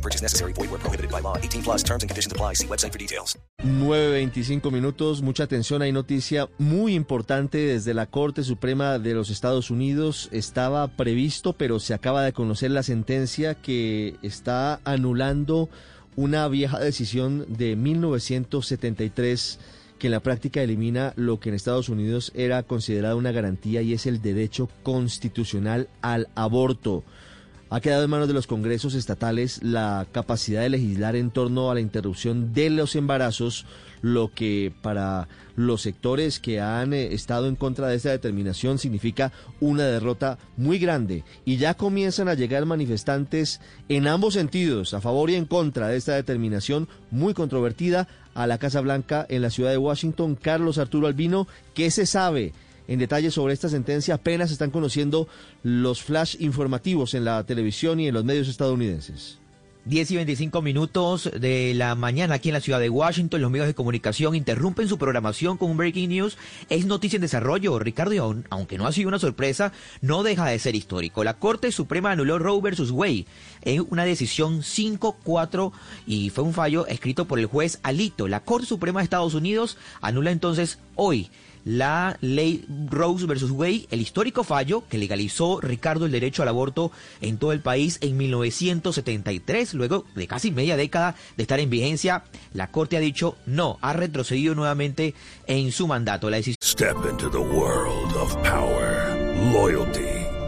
Purchase necessary. Void where prohibited by law. 18 plus terms and conditions apply. See website for details. 9.25 minutos, mucha atención, hay noticia muy importante desde la Corte Suprema de los Estados Unidos. Estaba previsto, pero se acaba de conocer la sentencia que está anulando una vieja decisión de 1973 que en la práctica elimina lo que en Estados Unidos era considerada una garantía y es el derecho constitucional al aborto. Ha quedado en manos de los congresos estatales la capacidad de legislar en torno a la interrupción de los embarazos, lo que para los sectores que han eh, estado en contra de esta determinación significa una derrota muy grande. Y ya comienzan a llegar manifestantes en ambos sentidos, a favor y en contra de esta determinación muy controvertida, a la Casa Blanca en la ciudad de Washington. Carlos Arturo Albino, ¿qué se sabe? En detalle sobre esta sentencia. Apenas están conociendo los flash informativos en la televisión y en los medios estadounidenses. 10 y 25 minutos de la mañana aquí en la ciudad de Washington, los medios de comunicación interrumpen su programación con un breaking news. Es noticia en desarrollo, Ricardo, y aunque no ha sido una sorpresa, no deja de ser histórico. La Corte Suprema anuló Roe versus Wade en una decisión 5-4 y fue un fallo escrito por el juez Alito. La Corte Suprema de Estados Unidos anula entonces hoy la ley Rose versus Wade, el histórico fallo que legalizó Ricardo el derecho al aborto en todo el país en 1973, luego de casi media década de estar en vigencia, la Corte ha dicho no, ha retrocedido nuevamente en su mandato. La decisión... Step into the world of power, loyalty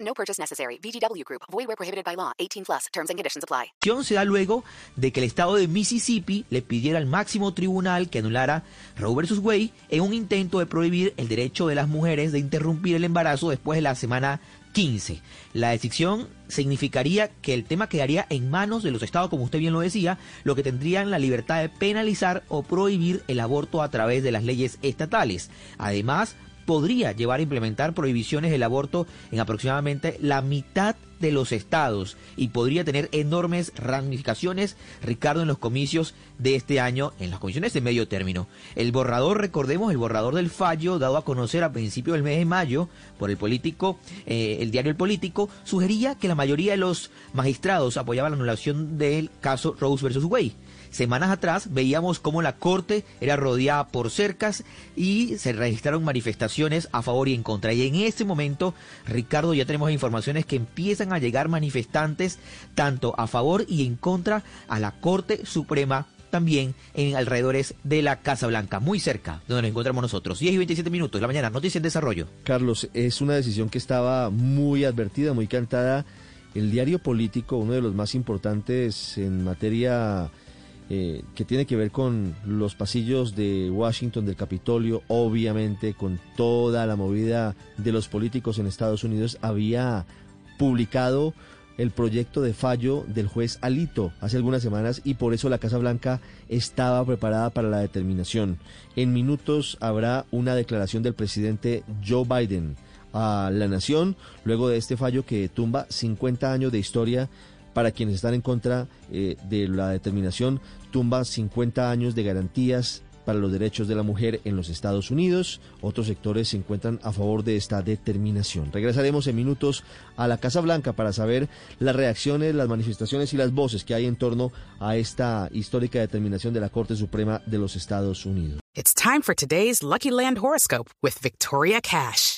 No purchase necessary. VGW Group. Void where prohibited by law. 18 plus. Terms and conditions apply. Se da luego de que el estado de Mississippi le pidiera al máximo tribunal que anulara Roe versus Wade en un intento de prohibir el derecho de las mujeres de interrumpir el embarazo después de la semana 15. La decisión significaría que el tema quedaría en manos de los estados, como usted bien lo decía, lo que tendrían la libertad de penalizar o prohibir el aborto a través de las leyes estatales. Además, podría llevar a implementar prohibiciones del aborto en aproximadamente la mitad de los estados y podría tener enormes ramificaciones, Ricardo, en los comicios de este año, en las comisiones de medio término. El borrador, recordemos, el borrador del fallo dado a conocer a principios del mes de mayo por el político, eh, el diario El Político, sugería que la mayoría de los magistrados apoyaban la anulación del caso Rose versus Wade. Semanas atrás veíamos cómo la corte era rodeada por cercas y se registraron manifestaciones a favor y en contra. Y en este momento, Ricardo, ya tenemos informaciones que empiezan a llegar manifestantes tanto a favor y en contra a la Corte Suprema también en alrededores de la Casa Blanca, muy cerca de donde nos encontramos nosotros. 10 y 27 minutos de la mañana, noticia en desarrollo. Carlos, es una decisión que estaba muy advertida, muy cantada. El diario político, uno de los más importantes en materia eh, que tiene que ver con los pasillos de Washington, del Capitolio, obviamente con toda la movida de los políticos en Estados Unidos, había publicado el proyecto de fallo del juez Alito hace algunas semanas y por eso la Casa Blanca estaba preparada para la determinación. En minutos habrá una declaración del presidente Joe Biden a la nación luego de este fallo que tumba 50 años de historia para quienes están en contra eh, de la determinación, tumba 50 años de garantías para los derechos de la mujer en los Estados Unidos. Otros sectores se encuentran a favor de esta determinación. Regresaremos en minutos a la Casa Blanca para saber las reacciones, las manifestaciones y las voces que hay en torno a esta histórica determinación de la Corte Suprema de los Estados Unidos. It's time for today's Lucky Land horoscope with Victoria Cash.